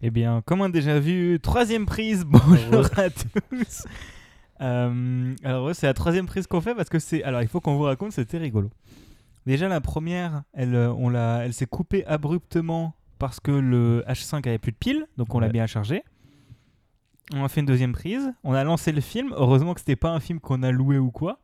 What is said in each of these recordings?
Eh bien, comme un déjà vu, troisième prise, bonjour à tous. Euh, alors, ouais, c'est la troisième prise qu'on fait parce que c'est. Alors, il faut qu'on vous raconte, c'était rigolo. Déjà, la première, elle, euh, on l'a, elle s'est coupée abruptement parce que le H5 avait plus de piles, donc on l'a bien chargé. On a fait une deuxième prise, on a lancé le film. Heureusement que c'était pas un film qu'on a loué ou quoi.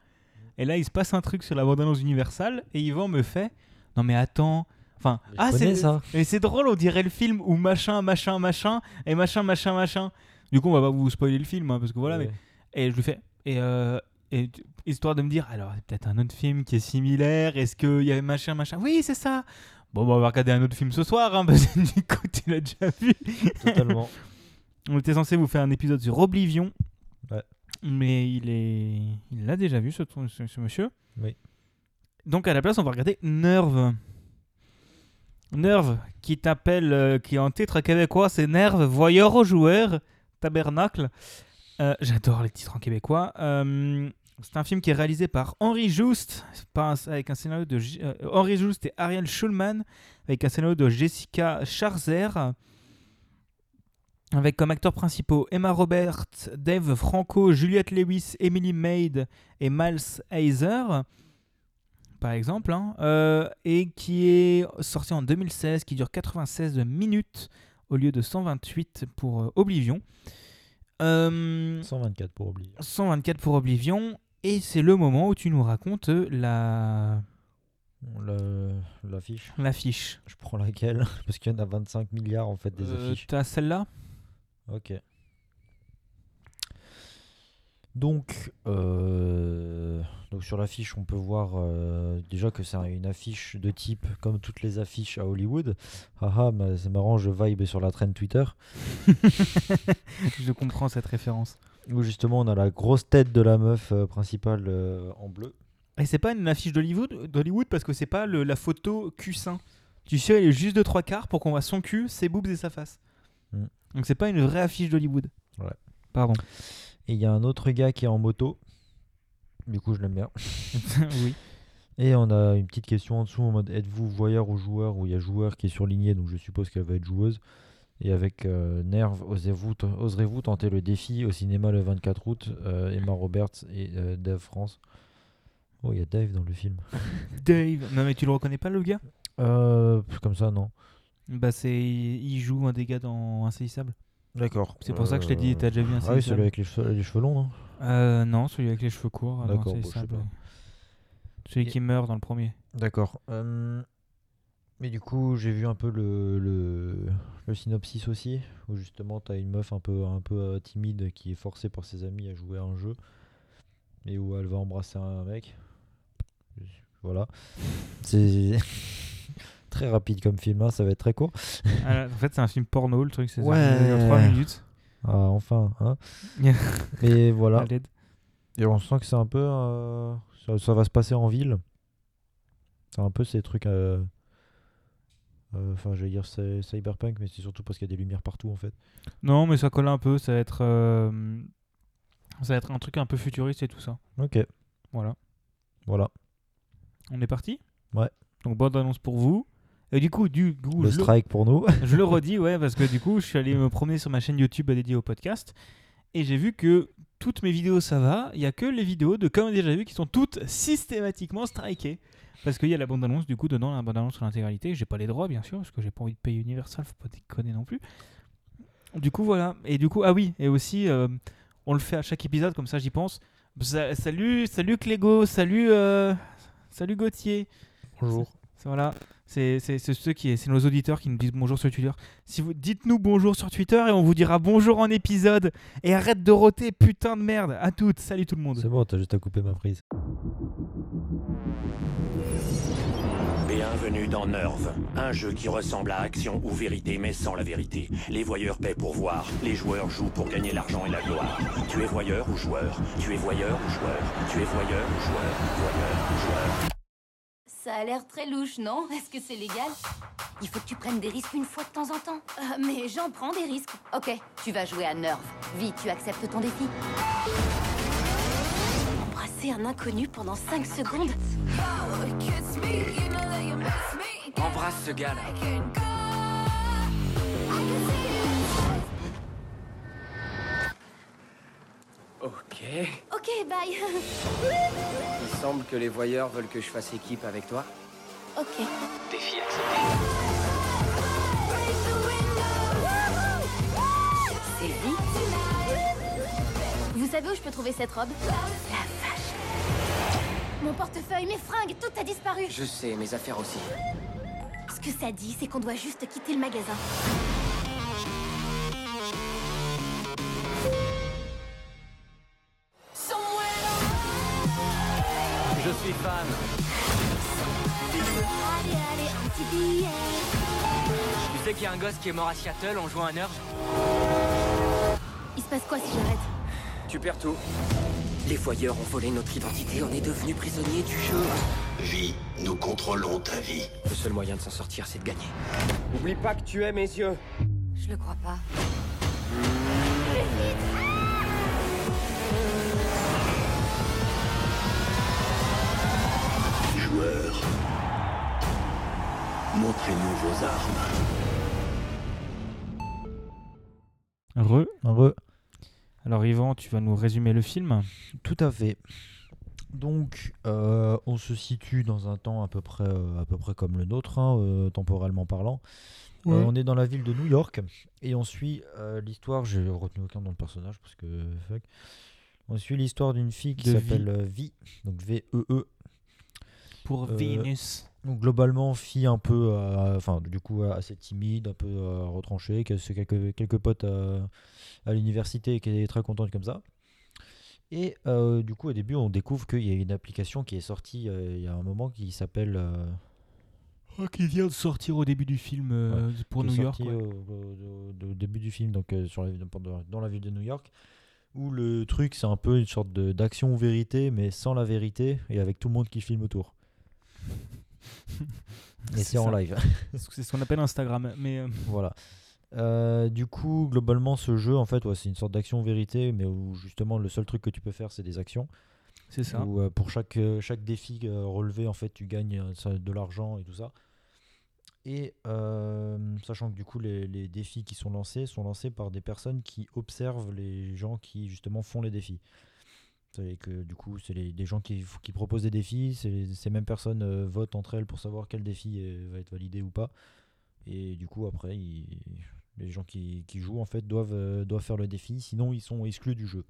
Et là, il se passe un truc sur la bande-annonce Universal et Yvan me fait Non, mais attends. Enfin, Je ah, c'est ça. et c'est drôle, on dirait le film où machin, machin, machin, et machin, machin, machin. Du coup, on va pas vous spoiler le film, hein, parce que voilà. Ouais. Mais... Et je lui fais. Et, euh, et histoire de me dire, alors, c'est peut-être un autre film qui est similaire. Est-ce qu'il y avait machin, machin? Oui, c'est ça. Bon, bah, on va regarder un autre film ce soir, hein, parce que du coup, tu l'as déjà vu. Totalement. On était censé vous faire un épisode sur Oblivion. Ouais. Mais il est, il l'a déjà vu, ce, ce- ce monsieur. Oui. Donc, à la place, on va regarder Nerve. Nerve, qui t'appelle, euh, qui en titre québécois, c'est Nerve, voyeur aux joueurs, tabernacle. Euh, J'adore les titres en québécois. Euh, c'est un film qui est réalisé par Henri un- avec un scénario de Henri et Ariel Schulman, avec un scénario de Jessica Scharzer, avec comme acteurs principaux Emma Roberts, Dave Franco, Juliette Lewis, Emily Maid et Miles Heiser, par exemple, hein, euh, et qui est sorti en 2016, qui dure 96 minutes au lieu de 128 pour euh, Oblivion. Euh, 124 pour oublier. 124 pour Oblivion, et c'est le moment où tu nous racontes la Le- L'affiche. l'affiche. Je prends laquelle? Parce qu'il y en a 25 milliards en fait des Euh, affiches. T'as celle-là? Ok. Donc, euh, donc sur l'affiche, on peut voir euh, déjà que c'est une affiche de type comme toutes les affiches à Hollywood. Haha, c'est marrant, je vibe sur la trend Twitter. Je comprends cette référence. Où justement on a la grosse tête de la meuf euh, principale en bleu. Et c'est pas une affiche d'Hollywood, d'Hollywood parce que c'est pas le- la photo cul sein. Tu sais, elle est juste de trois quarts pour qu'on voit son cul, ses boobs et sa face. Mm. Donc c'est pas une vraie affiche d'Hollywood. Ouais. Pardon. Et il y a un autre gars qui est en moto. Du coup, je l'aime bien. oui. Et on a une petite question en dessous en mode êtes-vous voyeur ou joueur? Où il y a joueur qui est surligné, donc je suppose qu'elle va être joueuse. Et avec euh, Nerve, osez-vous t- oserez-vous tenter le défi au cinéma le 24 août euh, Emma Roberts et euh, Dave France? Oh, il y a Dave dans le film. Dave. Non mais tu le reconnais pas le gars? Euh, comme ça, non. Bah c'est il joue un des gars dans Insaisissable. D'accord. C'est pour ça que je t'ai dit, t'as déjà vu Ah oui, celui avec les cheveux, les cheveux longs, non? Euh, non, celui avec les cheveux courts. D'accord, bon. Celui Et- qui meurt dans le premier. D'accord. Euh, mais du coup, j'ai vu un peu le, le, le synopsis aussi, où justement, tu as une meuf un peu, un peu euh, timide qui est forcée par ses amis à jouer à un jeu, et où elle va embrasser un mec. Voilà. C'est très rapide comme film, hein, ça va être très court. Ah, en fait c'est un film porno le truc, c'est. Ouais. Il dure 3 minutes. Ah, enfin. Hein. et voilà. Et on sent que c'est un peu. euh, ça, ça va se passer en ville. C'est un peu ces trucs. euh, euh, Enfin, j'allais dire c'est cyberpunk, mais c'est surtout parce qu'il y a des lumières partout en fait. Non, mais ça colle un peu. Ça va être, euh, ça va être un truc un peu futuriste et tout ça. Ok, Voilà. voilà. On est parti? Ouais. Donc bonne annonce pour vous. Et du coup, du coup, Le je, le, strike pour nous. je le redis, ouais, parce que du coup, je suis allé me promener sur ma chaîne YouTube dédiée au podcast et j'ai vu que toutes mes vidéos ça va. Il y a que les vidéos de comme déjà vu qui sont toutes systématiquement strikées. Parce qu'il y a la bande-annonce, du coup, dedans, la bande-annonce sur l'intégralité. J'ai pas les droits, bien sûr, parce que j'ai pas envie de payer Universal, faut pas déconner non plus. Du coup, voilà. Et du coup, ah oui, et aussi, euh, on le fait à chaque épisode, comme ça j'y pense. Sa- salut, salut Clégo, salut, euh, salut Gauthier. Bonjour. Voilà, c'est ceux qui, c'est nos auditeurs qui nous disent bonjour sur Twitter. Si vous dites-nous bonjour sur Twitter et on vous dira bonjour en épisode. Et arrête de roter, putain de merde. À toutes, salut tout le monde. C'est bon, t'as juste à couper ma prise. Bienvenue dans Nerve, un jeu qui ressemble à Action ou Vérité mais sans la vérité. Les voyeurs paient pour voir, les joueurs jouent pour gagner l'argent et la gloire. Tu es voyeur ou joueur? Tu es voyeur ou joueur? Tu es voyeur ou joueur? Voyeur ou joueur? Ça a l'air très louche, non? Est-ce que c'est légal? Il faut que tu prennes des risques une fois de temps en temps. Euh, mais j'en prends des risques. Ok, tu vas jouer à Nerve. Vi, tu acceptes ton défi Embrasser un inconnu pendant 5 secondes Embrasse ce gars-là. Ok. Ok, bye. Il semble que les voyeurs veulent que je fasse équipe avec toi. ok. Défi accepté. C'est vite. Vous savez où je peux trouver cette robe? La vache. Mon portefeuille, mes fringues, tout a disparu. Je sais, mes affaires aussi. Ce que ça dit, c'est qu'on doit juste quitter le magasin. Sais qu'il y a un gosse qui est mort à Seattle en jouant à Nerve Il se passe quoi si j'arrête Tu perds tout. Les voyeurs ont volé notre identité, on est devenus prisonniers du jeu. Vie, nous contrôlons ta vie. Le seul moyen de s'en sortir, c'est de gagner. Oublie pas que tu es mes yeux. Je le crois pas. Joueurs, montrez-nous vos armes. Re. Re. Alors Yvan, tu vas nous résumer le film Tout à fait. Donc, euh, on se situe dans un temps à peu près, euh, à peu près comme le nôtre, hein, euh, temporellement parlant. Euh, on est dans la ville de New York et on suit euh, l'histoire. J'ai retenu aucun nom de personnage parce que fuck. On suit l'histoire d'une fille qui s'appelle Vi, donc V-E-E. pour Euh, Vénus. Donc globalement, fille un peu, euh, enfin du coup assez timide, un peu euh, retranchée, qui a quelques, quelques potes euh, à l'université et qui est très contente comme ça. Et euh, du coup, au début, on découvre qu'il y a une application qui est sortie euh, il y a un moment qui s'appelle euh, Oh, qui vient de sortir au début du film euh, pour New York. ouais. au, au- au- au début du film, donc euh, sur la, dans, la ville de New York, où le truc c'est un peu une sorte d'action vérité, mais sans la vérité et avec tout le monde qui filme autour. Et C'est en live. C'est ce qu'on appelle Instagram. Mais euh, Voilà. Euh, du coup, globalement, ce jeu, en fait, ouais, c'est une sorte d'action-vérité, mais où justement le seul truc que tu peux faire, c'est des actions. c'est ça. Où euh, pour chaque, chaque défi relevé, en fait, tu gagnes de l'argent et tout ça. Et sachant que du coup, les, les défis qui sont lancés sont lancés par des personnes qui observent les gens qui justement font les défis. C'est que du coup, c'est les- des gens qui, qui proposent des défis. Ces mêmes personnes euh, votent entre elles pour savoir quel défi euh, va être validé ou pas. Et du coup, après, ils- les gens qui, qui jouent en fait doivent, euh, doivent faire le défi, sinon ils sont exclus du jeu.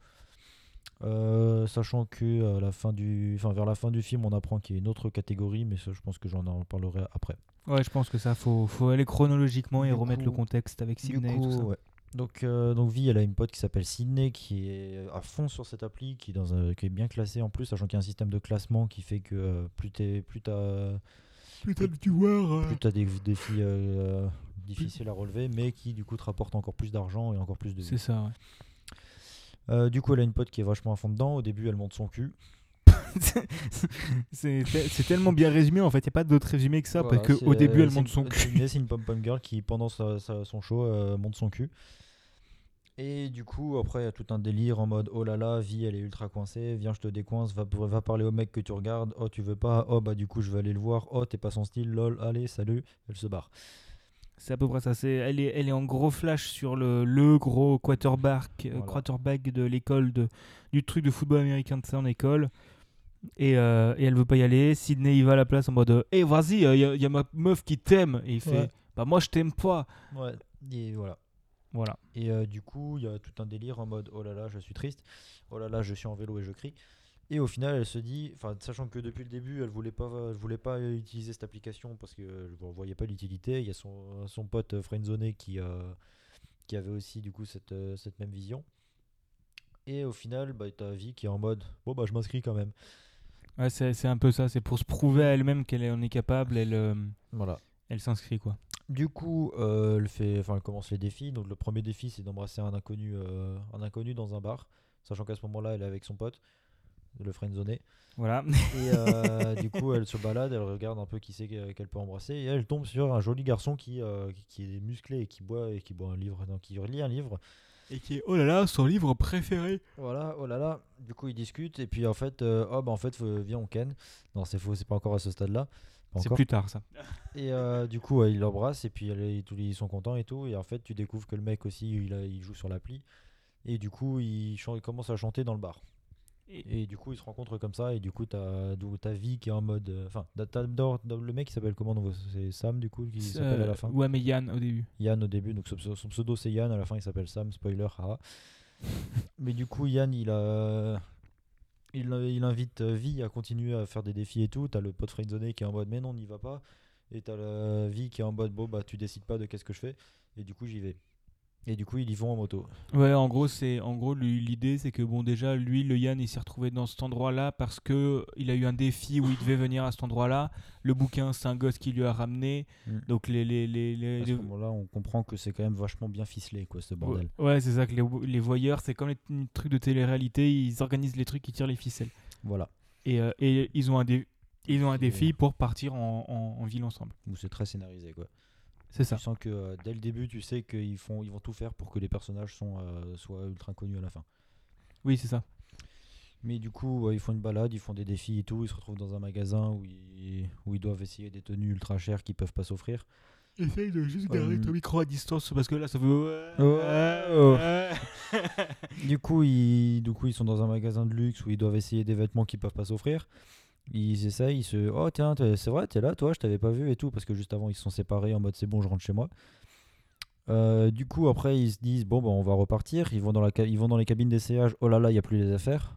Sachant que à la fin du, vers la fin du film, on apprend qu'il y a une autre catégorie, mais ça, je pense que j'en en parlerai après. Ouais, je pense que ça, faut, faut aller chronologiquement et Du remettre le contexte avec Sydney et tout ça. ouais. Donc, euh, donc Vi, elle a une pote qui s'appelle Sydney, qui est à fond sur cette appli, qui est, dans un- qui est bien classée en plus, sachant qu'il y a un système de classement qui fait que euh, plus t'es, plus t'as, Putain de viewers. plus t'as des défis euh, difficiles à relever, mais qui du coup te rapportent encore plus d'argent et encore plus de. C'est ça, ouais. Euh, du coup, elle a une pote qui est vachement à fond dedans. Au début, elle monte son cul. c'est te- c'est tellement bien résumé en fait, il n'y a pas d'autre résumé que ça Voilà, parce qu'au début elle monte son cul. C'est une pom-pom girl qui, pendant sa- sa- son show, euh, monte son cul. Et du coup, après, il y a tout un délire en mode oh là là, vie, elle est ultra coincée. Viens, je te décoince. Va, va parler au mec que tu regardes. Oh, tu veux pas. Oh, bah, du coup, je vais aller le voir. Oh, t'es pas son style. Lol, allez, salut. Elle se barre. C'est à peu près ça. C'est, elle, est, elle est en gros flash sur le, le gros quarterback, euh, Voilà. quarterback de l'école, de, du truc de football américain de son école. Et, euh, et elle veut pas y aller. Sydney il va à la place en mode Hé, vas-y, il y, a- y a ma meuf qui t'aime. Et il fait Ouais. Bah, moi je t'aime pas. Ouais, et voilà. Voilà. Et euh, du coup, il y a tout un délire en mode oh là là, je suis triste, oh là là, je suis en vélo et je crie. Et au final, elle se dit, enfin, sachant que depuis le début, elle voulait pas, elle voulait pas utiliser cette application parce qu'elle ne voyait pas l'utilité. Il y a son, son pote Friendzone qui, euh, qui avait aussi du coup cette, euh, cette même vision. Et au final, bah, t'as vie qui est en mode bon bah je m'inscris quand même. Ouais, c'est, c'est un peu ça. C'est pour se prouver à elle-même qu'elle en est capable. Elle, Voilà. elle s'inscrit quoi. Du coup, euh, elle, fait, enfin, elle commence les défis. Donc le premier défi, c'est d'embrasser un inconnu, euh, un inconnu dans un bar, sachant qu'à ce moment-là, elle est avec son pote, le friendzoné. Voilà. Et euh, du coup, elle se balade, elle regarde un peu qui c'est qu'elle peut embrasser, et elle tombe sur un joli garçon qui, qui- est musclé et qui boit et qui boit un livre, qui lit un livre. Et qui est Oh là là, son livre préféré. Voilà, oh là là. Du coup, ils discutent et puis en fait, oh bah en fait, viens on ken. Non, c'est faux, c'est pas encore à ce stade-là. C'est plus tard ça. Et euh, du coup, ouais, il l'embrasse et puis les- ils sont contents et tout. Et en fait, tu découvres que le mec aussi, il, a- il joue sur l'appli. Et du coup, il, commence à chanter dans le bar. Et- Et du coup, ils se rencontrent comme ça. Et du coup, t'as ta vie qui est en mode. euh, Enfin, le mec qui s'appelle comment C'est Sam, du coup, qui s'appelle à Euh, la fin? Ouais, mais Yann au début. Yann au début, donc son, son pseudo c'est Yann, à la fin il s'appelle Sam, spoiler, haha. Mais du coup, Yann il a. Il, invite euh, Vi à continuer à faire des défis et tout. T'as le pote friendzone qui est en mode mais non, n'y va pas. Et t'as la vie qui est en mode bon bah tu décides pas de qu'est-ce que je fais. Et du coup, j'y vais. Et du coup, ils y vont en moto. Ouais, en gros, c'est en gros l'idée, c'est que bon, déjà, lui, le Yann, il s'est retrouvé dans cet endroit-là parce que il a eu un défi où il devait venir à cet endroit-là. Le bouquin, c'est un gosse qui lui a ramené. Mm. Donc les les les, les- À ce les- moment-là, on comprend que c'est quand même vachement bien ficelé quoi ce bordel. Ouais, ouais, c'est ça que les, les voyeurs, c'est comme les trucs de télé-réalité, ils organisent les trucs, ils tirent les ficelles. Voilà. Et, euh, et ils ont un dé- ils ont un C'est- défi pour partir en, en- en ville ensemble. C'est très scénarisé quoi. C'est ça. Tu sens que euh, dès le début, tu sais qu'ils font, ils vont tout faire pour que les personnages sont, euh, soient ultra connus à la fin. Oui, c'est ça. Mais du coup, ouais, ils font une balade, ils font des défis et tout. Ils se retrouvent dans un magasin où ils, où ils doivent essayer des tenues ultra chères qu'ils peuvent pas s'offrir. Essaye de juste garder ton micro à distance parce que là, ça fait. Ouais, Du coup, ils, du coup, ils sont dans un magasin de luxe où ils doivent essayer des vêtements qu'ils peuvent pas s'offrir. Ils essayent, ils se. Oh tiens, t'es- c'est vrai, t'es là, toi, je t'avais pas vu et tout. Parce que juste avant, ils se sont séparés en mode c'est bon, je rentre chez moi. Euh, du coup, après, ils se disent bon, bah, on va repartir. Ils vont dans, la ca- ils vont dans les cabines d'essayage. Oh là là, il y a plus les affaires.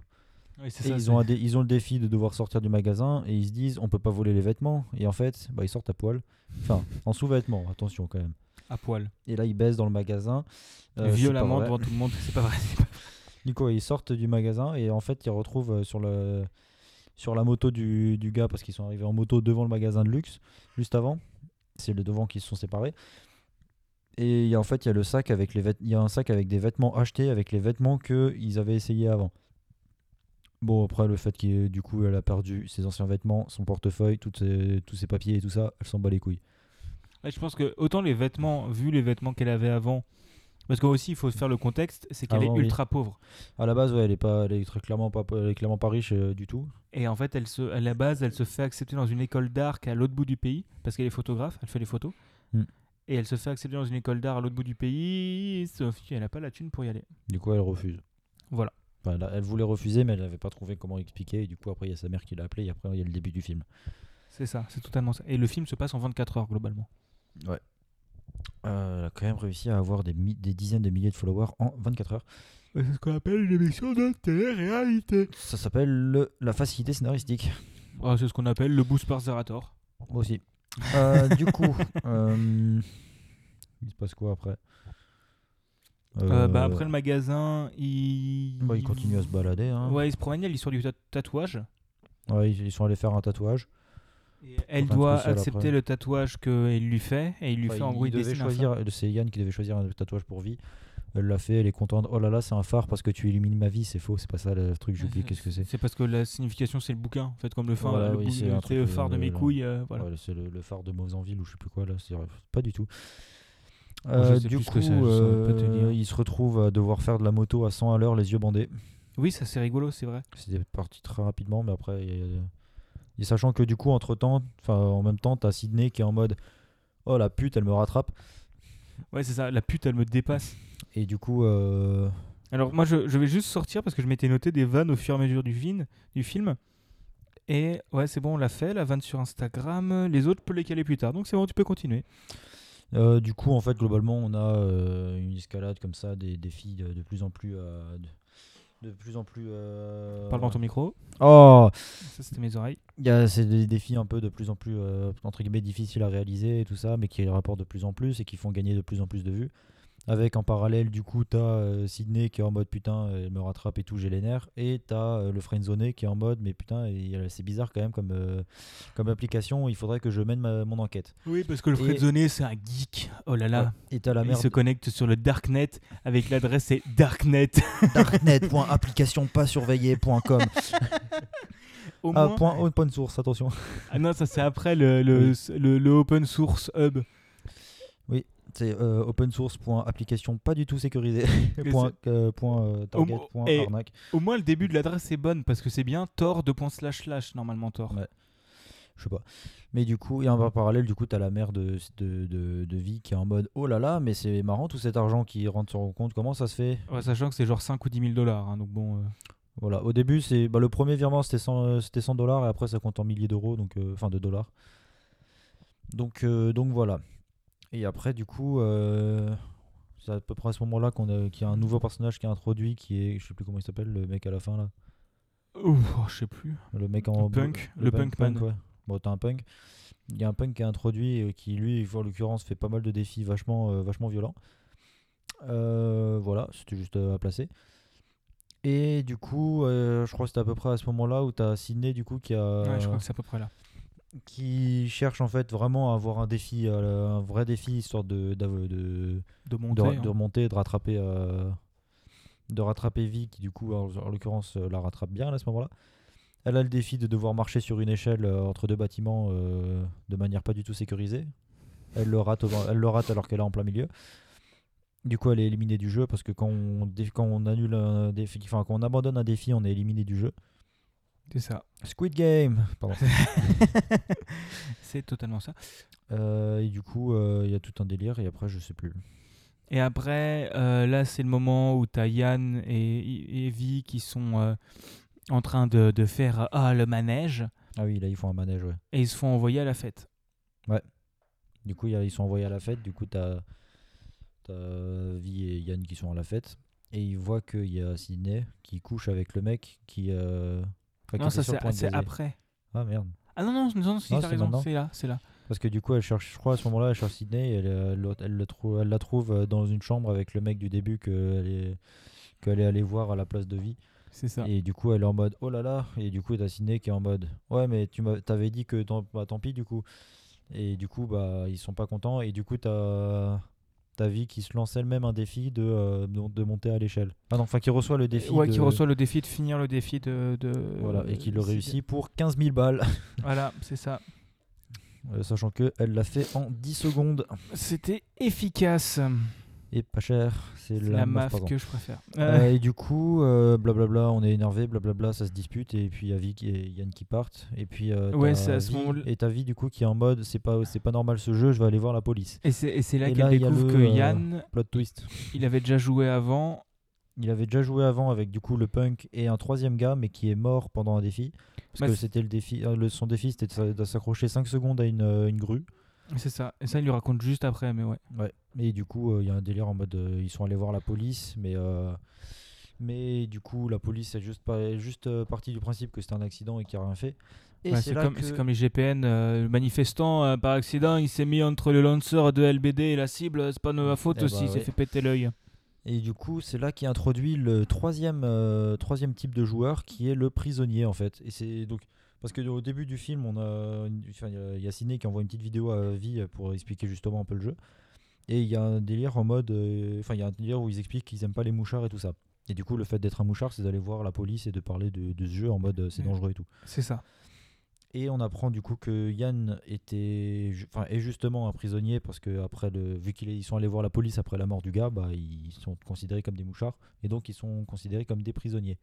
Oui, c'est Et ça. ils, ont un dé- ils ont le défi de devoir sortir du magasin et ils se disent on peut pas voler les vêtements. Et en fait, bah, ils sortent à poil. Enfin, en sous-vêtements, attention quand même. à poil. Et là, ils baissent dans le magasin. Euh, c'est pas Violemment vrai. devant tout le monde. C'est pas vrai. c'est pas- Du coup, ils sortent du magasin et en fait, ils retrouvent euh, sur, le, sur la moto du, du gars parce qu'ils sont arrivés en moto devant le magasin de luxe juste avant. C'est le devant qui se sont séparés. Et y a- en fait, il y a le sac avec les y a un sac avec des vêtements achetés avec les vêtements qu'ils avaient essayé avant. Bon, après, le fait qu'il du coup, elle a perdu ses anciens vêtements, son portefeuille, tous ses papiers et tout ça, elle s'en bat les couilles. Je pense que autant les vêtements, vu les vêtements qu'elle avait avant, parce qu'aussi il faut faire le contexte, c'est qu'elle est oui. ultra pauvre. À la base, ouais, elle est pas, elle est très clairement pas, elle est clairement pas riche euh, du tout. Et en fait, elle se, à la base, elle se fait accepter dans une école d'art qui est à l'autre bout du pays, parce qu'elle est photographe, elle fait les photos. Hmm. Et elle se fait accepter dans une école d'art à l'autre bout du pays, sauf qu'elle n'a pas la thune pour y aller. Du coup, elle refuse. Voilà. Enfin, elle, voulait refuser, mais elle n'avait pas trouvé comment expliquer. Et du coup, après, il y a sa mère qui l'a appelé. Et après, il y a le début du film. C'est ça, c'est totalement ça. Et le film se passe en 24 heures globalement. Euh, elle a quand même réussi à avoir des, mi- des dizaines de milliers de followers en 24 heures. C'est ce qu'on appelle une émission de télé-réalité. Ça s'appelle le- la facilité scénaristique. Ah, c'est ce qu'on appelle le boost par Zerator. Moi aussi. Euh, du coup, euh, il se passe quoi après? Euh, bah, Euh, après le magasin, il. bah, il continue à se balader. hein. Ouais, il se promène, il y a l'histoire du tat- tatouage. Ouais, ils ils sont allés faire un tatouage. Et elle doit accepter après. le tatouage qu'il lui fait. Et il lui Enfin, fait en gros, il devait choisir, phare. c'est Yann qui devait choisir un tatouage pour vie. Elle l'a fait, elle est contente. Oh là là, c'est un phare parce que tu illumines ma vie, c'est faux, c'est pas ça le truc, j'ai oublié qu'est-ce que c'est. C'est parce que la signification, c'est le bouquin. En fait, comme le phare, Voilà, le, oui, bou- c'est le- un c'est truc, le phare de euh, mes couilles. euh, voilà. Ouais, c'est le, phare de Mausanville ou je sais plus quoi là, c'est pas du tout. Euh, du coup, c'est, euh, il se retrouve à devoir faire de la moto à 100 à l'heure, les yeux bandés. Oui, ça c'est rigolo, c'est vrai. C'était parti très rapidement, mais après, il y a- et sachant que du coup, entre temps, enfin en même temps, t'as Sydney qui est en mode Oh la pute, elle me rattrape. Ouais, c'est ça. La pute, elle me dépasse. Et du coup, euh, Alors moi je, je vais juste sortir parce que je m'étais noté des vannes au fur et à mesure du, vin- du film. Et ouais c'est bon on l'a fait, la vanne sur Instagram. Les autres, je peux les caler plus tard. Donc c'est bon, tu peux continuer. Euh, du coup, en fait, globalement, on a euh, une escalade comme ça, des défis de, de plus en plus. euh, de, de plus en plus. euh, Parle dans ton micro. Oh Ça c'était mes oreilles. Il y a c'est des défis un peu de plus en plus euh, entre guillemets difficiles à réaliser et tout ça, mais qui rapportent de plus en plus et qui font gagner de plus en plus de vues. Avec en parallèle, du coup, t'as euh, Sydney qui est en mode putain, elle me rattrape et tout, j'ai les nerfs. Et t'as euh, le friendzone qui est en mode mais putain, c'est bizarre quand même comme, euh, comme application, il faudrait que je mène ma- mon enquête. Oui parce que le Fredzoné c'est un geek. Oh là là. Et t'as la Il merde. se connecte sur le Darknet avec l'adresse c'est Darknet. darknet.application-pas-surveillée.com Au Ah, moins- point open source, attention. Ah non, ça c'est après le, le, le, le open source hub. C'est euh, open source.application pas du tout sécurisé. Mais point, euh, point, euh, target, mo- point et- arnaque. Au moins le début de l'adresse est bonne parce que c'est bien tor 2 slash slash normalement tor. Ouais. Je sais pas. Mais du coup, et en parallèle, du coup, t'as la mère de, de, de, de vie qui est en mode Oh là là, mais c'est marrant tout cet argent qui rentre sur mon compte, comment ça se fait? Ouais, sachant que c'est genre 5 ou 10 000 dollars. hein, donc bon. Voilà, au début, c'est bah, le premier virement c'était 100, euh, c'était 100 dollars et après ça compte en milliers d'euros, donc enfin de dollars. Donc, donc voilà. Et après, du coup, euh, c'est à peu près à ce moment-là qu'on a, qu'il y a un nouveau personnage qui est introduit, qui est, je sais plus comment il s'appelle, le mec à la fin là. Ouf, oh, je sais plus. Le mec en Le punk, le punkman. ouais. Bon, t'as un punk. Il y a un punk qui est introduit qui, lui, en l'occurrence, fait pas mal de défis vachement, euh, vachement violents. Euh, voilà, c'était juste à placer. Et du coup, je crois que c'était à peu près à ce moment-là où t'as Sydney, du coup, qui a, Ouais, je crois que c'est à peu près là. Qui cherche en fait vraiment à avoir un défi, euh, un vrai défi, histoire de, de, De monter. de, hein. de remonter, de rattraper, euh, de rattraper Vi, qui du coup, en, en l'occurrence, euh, la rattrape bien à ce moment-là. Elle a le défi de devoir marcher sur une échelle euh, entre deux bâtiments euh, de manière pas du tout sécurisée. Elle le rate, elle le rate alors qu'elle est en plein milieu. Du coup, elle est éliminée du jeu parce que quand on, dé- quand on annule un défi, enfin quand on abandonne un défi, on est éliminé du jeu. C'est ça. Squid Game. Pardon. c'est totalement ça. Euh, et du coup, euh, il y a tout un délire et après, je sais plus. Et après, euh, là, c'est le moment où tu as Yann et, Vi qui sont en train de, de faire ah, le manège Ah oui, là, ils font un manège, ouais. et ils se font envoyer à la fête. Du coup, il y a- ils sont envoyés à la fête. Du coup, t'as as et Yann qui sont à la fête. Et ils voient qu'il y a Sydney qui couche avec le mec qui. Euh, non, ça c'est après. Ah merde. Ah non, non, non, si, Non, t'as c'est raison, c'est là, c'est là. Parce que du coup, elle cherche, je crois à ce moment-là, elle cherche Sydney et elle, elle, le- elle trou- elle la trouve euh, dans une chambre avec le mec du début qu'elle est, est allée voir à la place de vie. C'est ça. Et du coup, elle est en mode oh là là. Et du coup, t'as Sydney qui est en mode ouais, mais tu t'avais dit que tant, bah, tant pis du coup. Et du coup, bah, ils sont pas contents. Et du coup, t'as ta vie qui se lance elle-même un défi de, euh, de, de monter à l'échelle. Ah non, enfin, qui reçoit le défi. ouais, de- qui reçoit le défi de finir le défi de. de Voilà, et qui le réussit pour 15 000 balles. Voilà, c'est ça. Euh, sachant que elle l'a fait en 10 secondes. C'était efficace. Et pas cher. C'est la, la maf que je préfère. Euh, et du coup, euh, blablabla, on est énervé, blablabla, ça se dispute, et puis et Yann qui partent, et puis euh, Ouais, c'est à ce Vi- moment-là- et ta vie du coup qui est en mode c'est pas c'est pas normal ce jeu, je vais aller voir la police. et c'est là qu'elle découvre le, que euh, Yann, Plot twist. il avait déjà joué avant. Il avait déjà joué avant avec du coup le punk et un troisième gars, mais qui est mort pendant un défi. Parce Bah, que c'était le défi, son défi c'était de s'a- de s'accrocher 5 secondes à une, une grue. C'est ça. Et ça, il lui raconte juste après, mais ouais. Ouais. Et du coup, euh, il y a un délire en mode euh, ils sont allés voir la police, mais euh, mais du coup la police est juste pas juste euh, partie du principe que c'était un accident et qu'il n'y a rien fait. C'est comme, que- c'est comme les GPN. euh, le manifestant, euh, par accident, il s'est mis entre le lanceur de LBD et la cible. C'est pas de ma faute Eh aussi, bah il s'est ouais. fait péter l'œil. Et du coup, c'est là qui introduit le troisième, euh, troisième type de joueur qui est le prisonnier en fait. Et c'est donc parce que au début du film, on a, enfin, il y a- Ciné qui envoie une petite vidéo à Vie pour expliquer justement un peu le jeu. Et il y a un délire en mode, euh, enfin il y a un délire où ils expliquent qu'ils aiment pas les mouchards et tout ça. Et du coup, le fait d'être un mouchard, c'est d'aller voir la police et de parler de, de ce jeu en mode euh, c'est dangereux et tout. C'est ça. Et on apprend du coup que Yann était, enfin, est justement un prisonnier parce que après le, vu qu'ils sont allés voir la police après la mort du gars, bah, ils sont considérés comme des mouchards et donc ils sont considérés comme des prisonniers.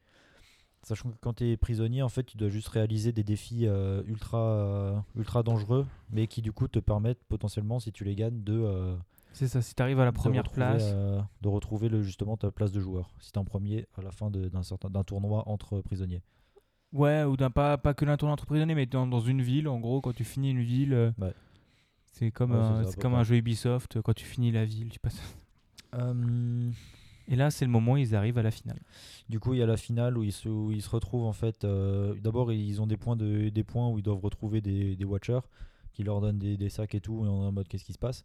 Sachant que quand tu es prisonnier, en fait, tu dois juste réaliser des défis euh, ultra, euh, ultra dangereux, mais qui du coup te permettent potentiellement, si tu les gagnes, de, euh, C'est ça. Si à la première retrouver, place. de retrouver le, justement ta place de joueur. Si t'es en premier à la fin d'un certain d'un tournoi entre prisonniers. Ouais, ou d'un pas, pas que d'un tournoi entre prisonniers, mais dans, dans une ville, en gros, quand tu finis une ville. Ouais. C'est comme, Ouais, un, ça, comme jeu Ubisoft, quand tu finis la ville, tu passes. Et là, c'est le moment où ils arrivent à la finale. Du coup, il y a la finale où ils se, où ils se retrouvent en fait. euh, D'abord, ils ont des points, de, des points où ils doivent retrouver des, des Watchers qui leur donnent des, des sacs et tout, et on est en mode qu'est-ce qui se passe?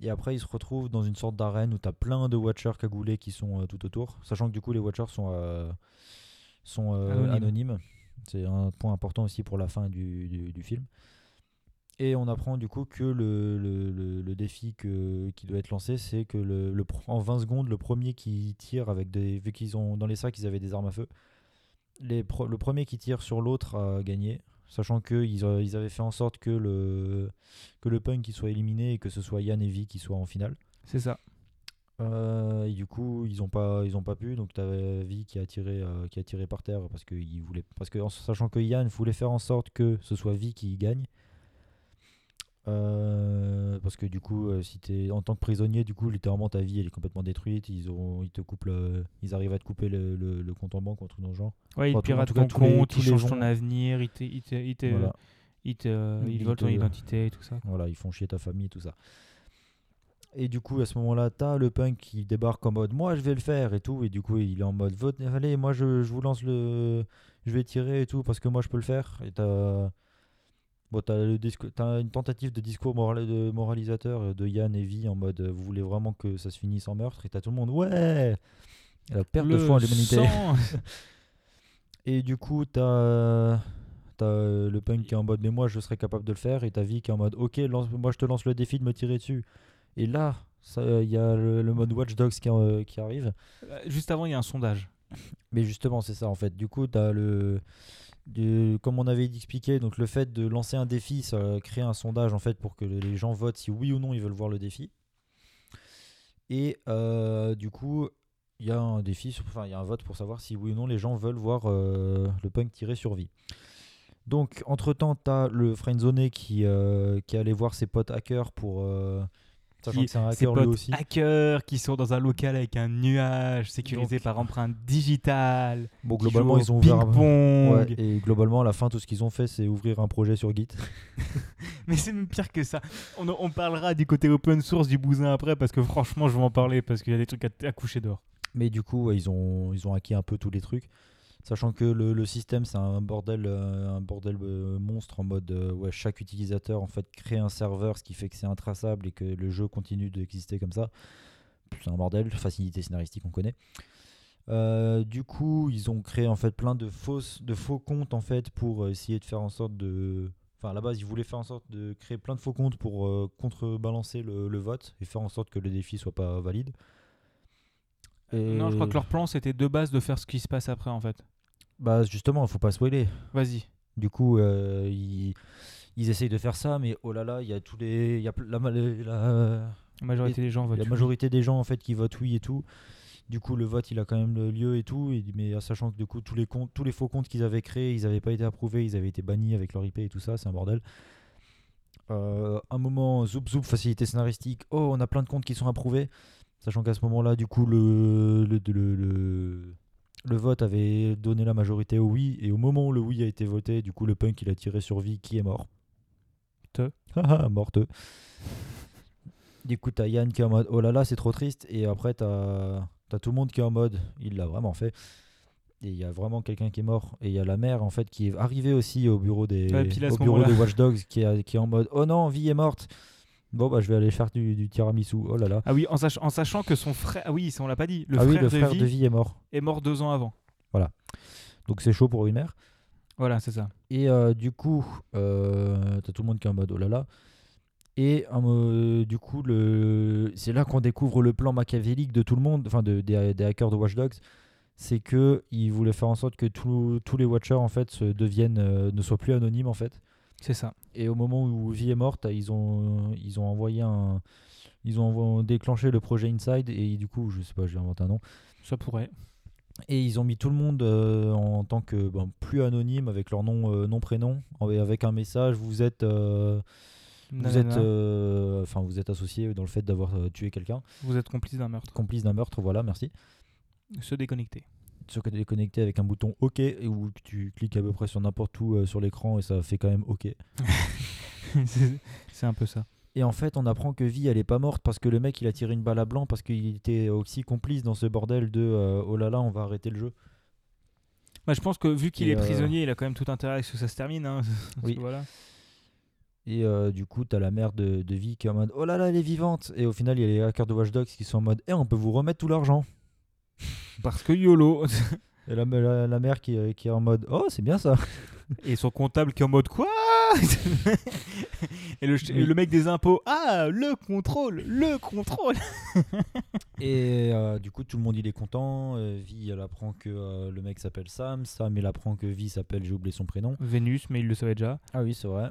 Et après, ils se retrouvent dans une sorte d'arène où tu as plein de Watchers cagoulés qui sont euh, tout autour, sachant que du coup, les Watchers sont, euh, sont Anonymes. anonymes. C'est un point important aussi pour la fin du, du- du film. Et on apprend du coup que le, le, le- défi que, qui doit être lancé, c'est que le, le en 20 secondes, le premier qui tire avec des. Vu qu'ils ont dans les sacs, ils avaient des armes à feu. Les pro- le premier qui tire sur l'autre a gagné. Sachant qu'ils ils avaient fait en sorte que le, que le punk il soit éliminé et que ce soit Yann et Vi qui soient en finale. C'est ça. Euh, et du coup, il ils ont pas, ils ont pas pu. Donc t'avais Vi qui a tiré, euh, qui a tiré par terre parce que il voulait, parce que en sachant que Yann voulait faire en sorte que ce soit Vi qui gagne. Euh, parce que du coup, euh, si t'es en tant que prisonnier, du coup, littéralement ta vie elle est complètement détruite. Ils ont, ils te coupent, le- ils arrivent à te couper le, le- le compte en banque ou un truc dans le genre. Ouais, ils Enfin, tout- en piratent tout cas, ton tous les- compte, tous ils les changent gens- ton avenir, ils te, ils te, ils te, Voilà. ils te- ils Ils volent ton te- identité et tout ça. Voilà, ils font chier ta famille, tout ça. Et du coup, à ce moment-là, t'as le punk qui débarque en mode moi je vais le faire et tout. Et du coup, il est en mode vote, allez, moi je, je vous lance le. Je vais tirer et tout parce que moi je peux le faire. Et t'as. Bon, t'as, le discours- t'as une tentative de discours moral- de moralisateur de Yann et Vi en mode euh, vous voulez vraiment que ça se finisse en meurtre. Et t'as tout le monde, ouais La perte de Le foi en l'humanité. Et du coup, t'as t'as euh, le punk qui est en mode mais moi je serais capable de le faire et ta vie qui est en mode ok lance, moi je te lance le défi de me tirer dessus. Et là, il y a le, le mode Watch Dogs qui, euh, qui arrive. Euh, Juste avant, il y a un sondage. Mais justement, c'est ça en fait. Du coup, t'as le comme on avait expliqué, donc le fait de lancer un défi, ça crée un sondage en fait pour que les gens votent si oui ou non ils veulent voir le défi. Et euh, du coup, il y a un défi, enfin il y a un vote pour savoir si oui ou non les gens veulent voir euh, le punk tirer sur vie. Donc entre temps, t'as le friendzoné qui euh, qui est allé voir ses potes hackers pour euh, Qui- que c'est un Ces potes aussi. hackers qui sont dans un local avec un nuage sécurisé Donc- par empreinte digitale. Bon, globalement, ils ont ouvert un-. Ouais, et globalement, à la fin, tout ce qu'ils ont fait, c'est ouvrir un projet sur Git. Mais c'est même pire que ça. On, on parlera du côté open source du bousin après parce que franchement, je vais en parler parce qu'il y a des trucs à, à coucher dehors. Mais du coup, ouais, ils, ont, ils ont acquis un peu tous les trucs. Sachant que le, le système, c'est un bordel, euh, un bordel euh, monstre en mode euh, ouais, chaque utilisateur en fait crée un serveur, ce qui fait que c'est intraçable et que le jeu continue d'exister comme ça. C'est un bordel, facilité scénaristique, on connaît. Euh, du coup, ils ont créé en fait plein de fausses, de faux comptes en fait pour essayer de faire en sorte de, enfin à la base, ils voulaient faire en sorte de créer plein de faux comptes pour euh, contrebalancer le, le vote et faire en sorte que le défi soit pas valide. Et- Non, je crois que leur plan c'était de base de faire ce qui se passe après en fait. Bah justement, il faut pas spoiler. Vas-y. Du coup, euh, ils, ils essayent de faire ça, mais oh là là, il y a tous les, il y a la, la, La majorité des gens votent. la oui. majorité des gens en fait qui votent oui et tout. Du coup, le vote, il a quand même le lieu et tout, et, mais sachant que du coup, tous les comptes, tous les faux comptes qu'ils avaient créés, ils n'avaient pas été approuvés, ils avaient été bannis avec leur IP et tout ça, c'est un bordel. Euh, un moment, zoup zoup, facilité scénaristique. Oh, on a plein de comptes qui sont approuvés. Sachant qu'à ce moment-là, du coup, le, le, le, le- le vote avait donné la majorité au oui. Et au moment où le oui a été voté, du coup, le punk, il a tiré sur vie qui est mort. Te. Haha, morteux. Du coup, t'as Yann qui est en mode oh là là, c'est trop triste. Et après, t'as as tout le monde qui est en mode il l'a vraiment fait. Et il y a vraiment quelqu'un qui est mort. Et il y a la mère en fait qui est arrivée aussi au bureau des Ouais, pile à au ce bureau moment-là. de Watch Dogs qui, a- qui est en mode oh non, vie est morte. Bon bah je vais aller faire du, du tiramisu. Oh là là. Ah oui, en, sach- en sachant que son frère. Ah oui, ça, on l'a pas dit. Le ah frère, oui, le de, frère vie de vie est mort. est mort deux ans avant. Donc c'est chaud pour une mère. Voilà, c'est ça. Et euh, du coup, euh, t'as tout le monde qui est en mode oh là là. Et euh, du coup, le... c'est là qu'on découvre le plan machiavélique de tout le monde, enfin de, des, des hackers de Watch Dogs. C'est que ils voulaient faire en sorte que tous tous les Watchers en fait se deviennent, ne soient plus anonymes en fait. C'est ça. Et au moment où Vi est morte, ils ont, ils ont envoyé un, ils ont déclenché le projet Inside et du coup, je sais pas, j'ai inventé un nom. Ça pourrait. Et ils ont mis tout le monde euh, en tant que ben, plus anonyme avec leur nom, euh, nom prénom, avec un message. Vous êtes, euh, vous êtes, euh, enfin vous êtes associé dans le fait d'avoir euh, tué quelqu'un, Vous êtes complice d'un meurtre. complice d'un meurtre. Voilà, merci. Se déconnecter. Se déconnecter avec un bouton OK où tu cliques à peu près sur n'importe où euh, sur l'écran et ça fait quand même OK. c'est un peu ça. Et en fait, on apprend que Vi, elle est pas morte parce que le mec, il a tiré une balle à blanc parce qu'il était aussi complice dans ce bordel de euh, oh là là, on va arrêter le jeu. Bah, je pense que vu qu'il est euh, prisonnier, il a quand même tout intérêt à ce que ça se termine. hein. Oui. voilà. Et euh, du coup, t'as la mère de, de Vi qui est en mode oh là là, elle est vivante. Et au final, il y a les hackers de Watch Dogs qui sont en mode eh, on peut vous remettre tout l'argent. Parce que YOLO. Et la, la, la mère qui, est- qui est en mode oh, c'est bien ça. Et son comptable qui est en mode quoi? Et, le, et le mec des impôts, ah, le contrôle, le contrôle. Et euh, du coup, tout le monde il est content. Euh, Vi, elle apprend que euh, le mec s'appelle Sam. Sam, il apprend que Vi s'appelle, j'ai oublié son prénom. Vénus, mais il le savait déjà. Ah oui, c'est vrai.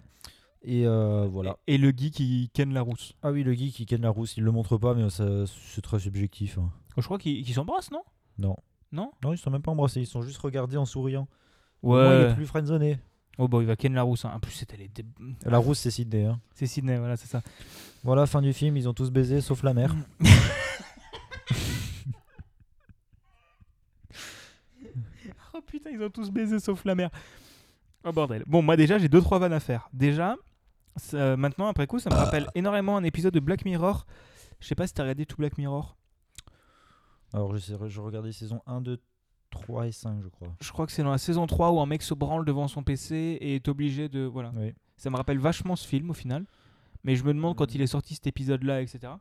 Et euh, voilà. Et le geek qui ken la rousse. Ah oui, le geek qui ken la rousse, il le montre pas, mais ça, c'est très subjectif. hein. Je crois qu'ils s'embrassent, non? Non. Non? Non, ils sont même pas embrassés, ils sont juste regardés en souriant. Au moins, il Ouais. est plus friendzoné. Oh bon, il va ken la rousse. hein. En plus, c'était les. dé- La rousse, c'est Sydney. hein. C'est Sydney, voilà, c'est ça. Voilà, fin du film, ils ont tous baisé, sauf la mère. Oh putain, ils ont tous baisé sauf la mère. Oh bordel. Bon, moi déjà, j'ai deux trois vannes à faire. Déjà, ça- maintenant après coup, ça me rappelle énormément un épisode de Black Mirror. Je sais pas si t'as regardé tout Black Mirror. Alors, je, sais- je regardais saison 1, 2, 3 et 5, je crois. Je crois que c'est dans la saison 3 où un mec se branle devant son PC et est obligé de voilà. Oui. Ça me rappelle vachement ce film au final. Mais je me demande quand Mhm. il est sorti cet épisode-là, etc.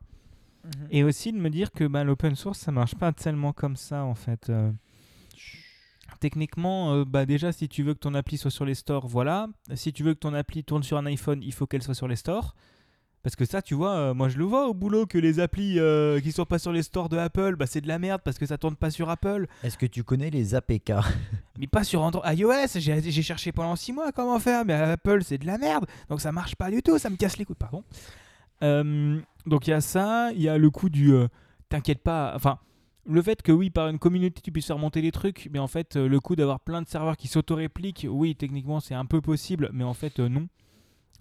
Et aussi de me dire que bah, l'open source, ça marche pas tellement comme ça en fait. Euh, Techniquement, euh, bah déjà, si tu veux que ton appli soit sur les stores, voilà. Si tu veux que ton appli tourne sur un iPhone, il faut qu'elle soit sur les stores. Parce que ça, tu vois, euh, moi je le vois au boulot que les applis euh, qui sont pas sur les stores de Apple, bah, c'est de la merde parce que ça tourne pas sur Apple. Est-ce que tu connais les APK Mais pas sur Android. iOS, j'ai j'ai cherché pendant 6 mois comment faire, mais Apple c'est de la merde, donc ça marche pas du tout, ça me casse les couilles, pardon. Euh, donc il y a ça, il y a le coup du t'inquiète pas, enfin le fait que oui par une communauté tu puisses faire monter les trucs, mais en fait le coup d'avoir plein de serveurs qui s'auto-répliquent, oui techniquement c'est un peu possible, mais en fait non.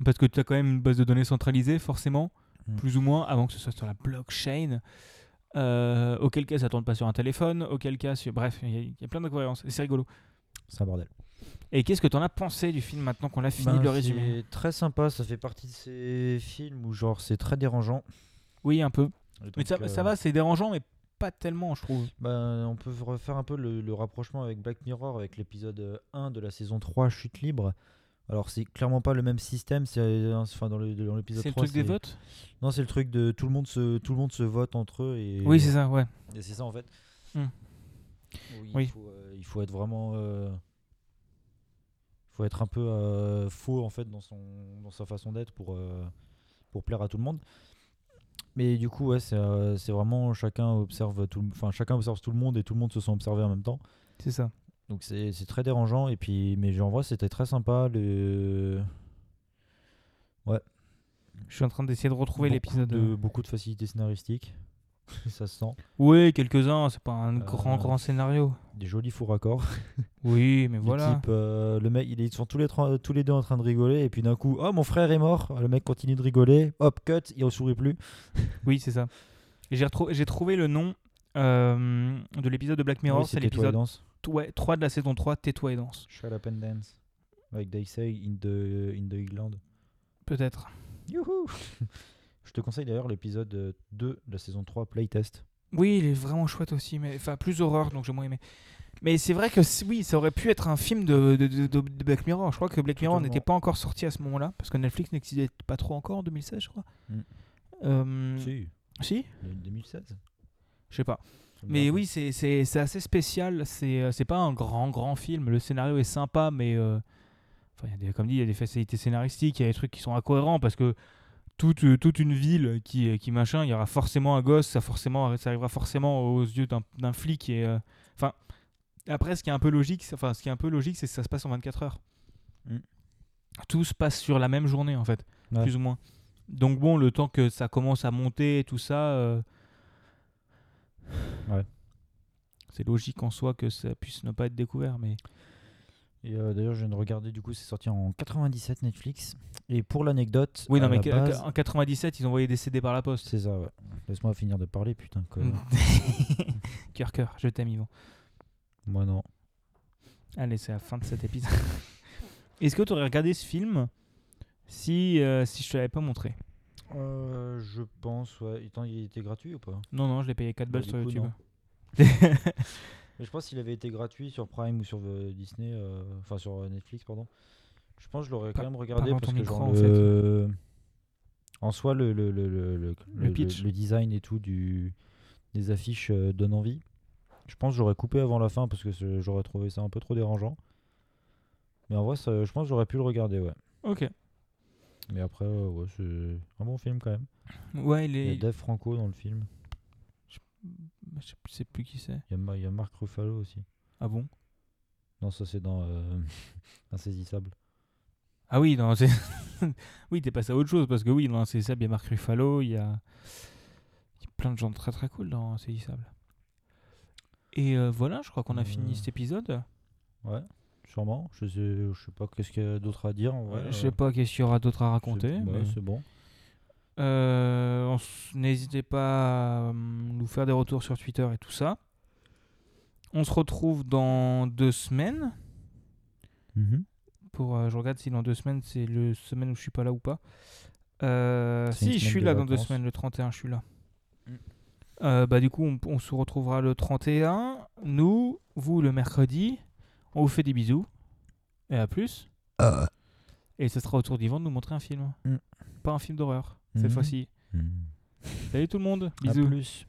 Parce que tu as quand même une base de données centralisée forcément, Mm. plus ou moins, avant que ce soit sur la blockchain. Euh, auquel cas ça tourne pas sur un téléphone, auquel cas sur... Bref, il y, a- il y a plein d'incohérences, et c'est rigolo. C'est un bordel. Et qu'est-ce que t'en as pensé du film maintenant qu'on a fini Ben, de le résumer C'est très sympa, ça fait partie de ces films où genre c'est très dérangeant. Oui, un peu. Mais ça, euh, ça va, c'est dérangeant, mais pas tellement, je trouve. ben, on peut refaire un peu le, le rapprochement avec Black Mirror, avec l'épisode euh, 1 de la saison 3, Chute libre. Alors c'est clairement pas le même système, c'est euh, enfin dans l'épisode C'est le 3. truc des votes? Non, c'est le truc de tout le monde se tout le monde se vote entre eux et Oui, c'est ça, ouais. Et c'est ça en fait. Hmm. Il, Oui. Faut, euh, il faut être vraiment. euh, Il faut être un peu euh, faux en fait dans, son, dans sa façon d'être pour, pour plaire à tout le monde. Mais du coup, ouais, c'est vraiment chacun observe, tout, enfin, chacun observe tout le monde et tout le monde se sent observé en même temps. C'est ça. Donc c'est très dérangeant. Et puis, mais en vrai, c'était très sympa. Le... Je suis en train d'essayer de retrouver l'épisode. de Beaucoup de facilité scénaristique. ça se sent. Oui, quelques-uns, c'est pas un Euh, grand, grand scénario. Des jolis faux raccords. Oui, mais voilà. type, euh, le mec, ils sont tous les, tous les deux en train de rigoler, et puis d'un coup, oh mon frère est mort, le mec continue de rigoler, hop, cut, il ne sourit plus. Oui, c'est ça. J'ai trouvé le nom euh, de l'épisode de Black Mirror, Oui, c'est l'épisode. Ouais, 3 de la saison 3, Tais-toi et danse. Shut up and dance. Avec They Say in the, in the England. Peut-être. Youhou Je te conseille d'ailleurs l'épisode euh, 2 de la saison 3, Playtest. Oui, il est vraiment chouette aussi, mais enfin plus horreur, donc j'ai moins aimé. Mais c'est vrai que oui, ça aurait pu être un film de, de, de- de- de Black Mirror. Je crois que Black Mirror n'était pas encore sorti à ce moment-là, parce que Netflix n'existait pas trop encore en 2016, je crois. Mm. Euh, Si, si le 2016. Je sais pas. Mais rappelle. oui, c'est assez spécial. C'est euh, c'est pas un grand, grand film. Le scénario est sympa, mais euh, enfin, il y a des, comme dit, il y a des facilités scénaristiques, il y a des trucs qui sont incohérents parce que toute, euh, toute une ville qui, qui machin, il y aura forcément un gosse, ça, forcément, ça arrivera forcément aux yeux d'un flic. Et, euh, enfin, après, ce qui est un peu logique, c'est- enfin, ce qui est un peu logique, c'est que ça se passe en 24 heures. Mm. Tout se passe sur la même journée, en fait, Ouais. plus ou moins. Donc bon, le temps que ça commence à monter et tout ça, euh, Ouais. c'est logique en soi que ça puisse ne pas être découvert, mais Et euh, d'ailleurs, je viens de regarder, du coup, c'est sorti en 97 Netflix. Et pour l'anecdote, oui, non, mais base- en 97, ils envoyaient des CD par la poste. c'est ça, ouais. Laisse-moi finir de parler, putain. cœur, cœur, je t'aime, Yvan. Moi, non. Allez, c'est la fin de cet épisode. Est-ce que tu aurais regardé ce film si, euh, si je te l'avais pas montré? Euh, je pense, ouais. Attends, il était gratuit ou pas? Non, non, je l'ai payé 4 Bah, balles sur coup, YouTube. je pense qu'il avait été gratuit sur Prime ou sur euh, Disney, euh, enfin sur Netflix, pardon. Je pense que je l'aurais quand même regardé parce que genre en le... en soi le le, le, le, pitch. le design et tout du des affiches donne envie. Je pense que j'aurais coupé avant la fin parce que j'aurais trouvé ça un peu trop dérangeant. Mais en vrai, ça- je pense que j'aurais pu le regarder, ouais. Ok. Mais après, ouais, c'est un bon film quand même. Ouais, il Il y a est. Dave Franco dans le film. Je je sais plus qui c'est. Il y a, il y a Marc Ruffalo aussi. Ah bon? Non, ça c'est dans euh, Insaisissable. Ah oui, c'est. oui, t'es passé à autre chose parce que oui, c'est ça, il y a Marc Ruffalo, il y a... il y a plein de gens très très cool dans Saisissable. Et euh, voilà, je crois qu'on a fini Euh, cet épisode. Ouais, sûrement. Je sais, je sais pas qu'est-ce qu'il y a d'autre à dire. vrai, je euh, sais pas qu'est-ce qu'il y aura d'autre à raconter. ouais, mais- c'est bon. Euh, N'hésitez pas à hum, nous faire des retours sur Twitter et tout ça. On se retrouve dans deux semaines. Mhm. Pour, euh, je regarde si dans deux semaines c'est le semaine où je suis pas là ou pas. Euh, si, je suis là dans deux vacances. semaines, le 31, je suis là. Mm. Euh, bah, du coup, on, on se retrouvera le 31. Nous, vous, le mercredi. On vous fait des bisous. Et à plus. Et ce sera au tour d'Yvan de nous montrer un film. Mm. Pas un film d'horreur, cette Mhm. fois-ci. Mhm. Salut tout le monde. À Bisous. plus.